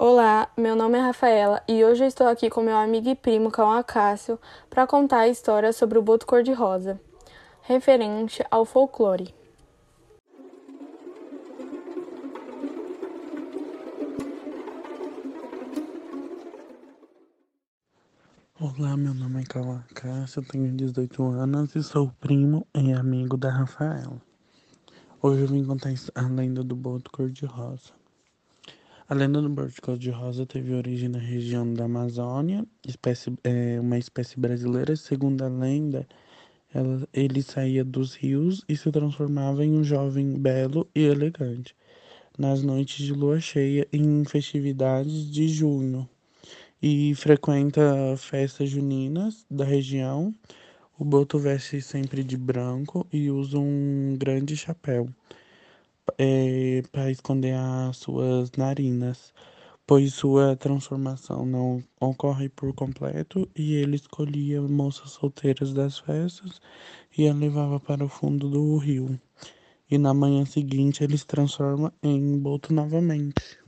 Olá, meu nome é Rafaela e hoje eu estou aqui com meu amigo e primo Cão Acácio para contar a história sobre o boto cor-de-rosa, referente ao folclore. Olá, meu nome é Cauã Cássio, tenho 18 anos e sou primo e amigo da Rafaela. Hoje eu vim contar a lenda do boto cor-de-rosa. A lenda do boto cor-de-rosa teve origem na região da Amazônia, espécie, é, uma espécie brasileira. Segundo a lenda, ela, ele saía dos rios e se transformava em um jovem belo e elegante nas noites de lua cheia em festividades de junho e frequenta festas juninas da região. O boto veste sempre de branco e usa um grande chapéu é, para esconder as suas narinas, pois sua transformação não ocorre por completo e ele escolhia moças solteiras das festas e a levava para o fundo do rio. E na manhã seguinte ele se transforma em boto novamente.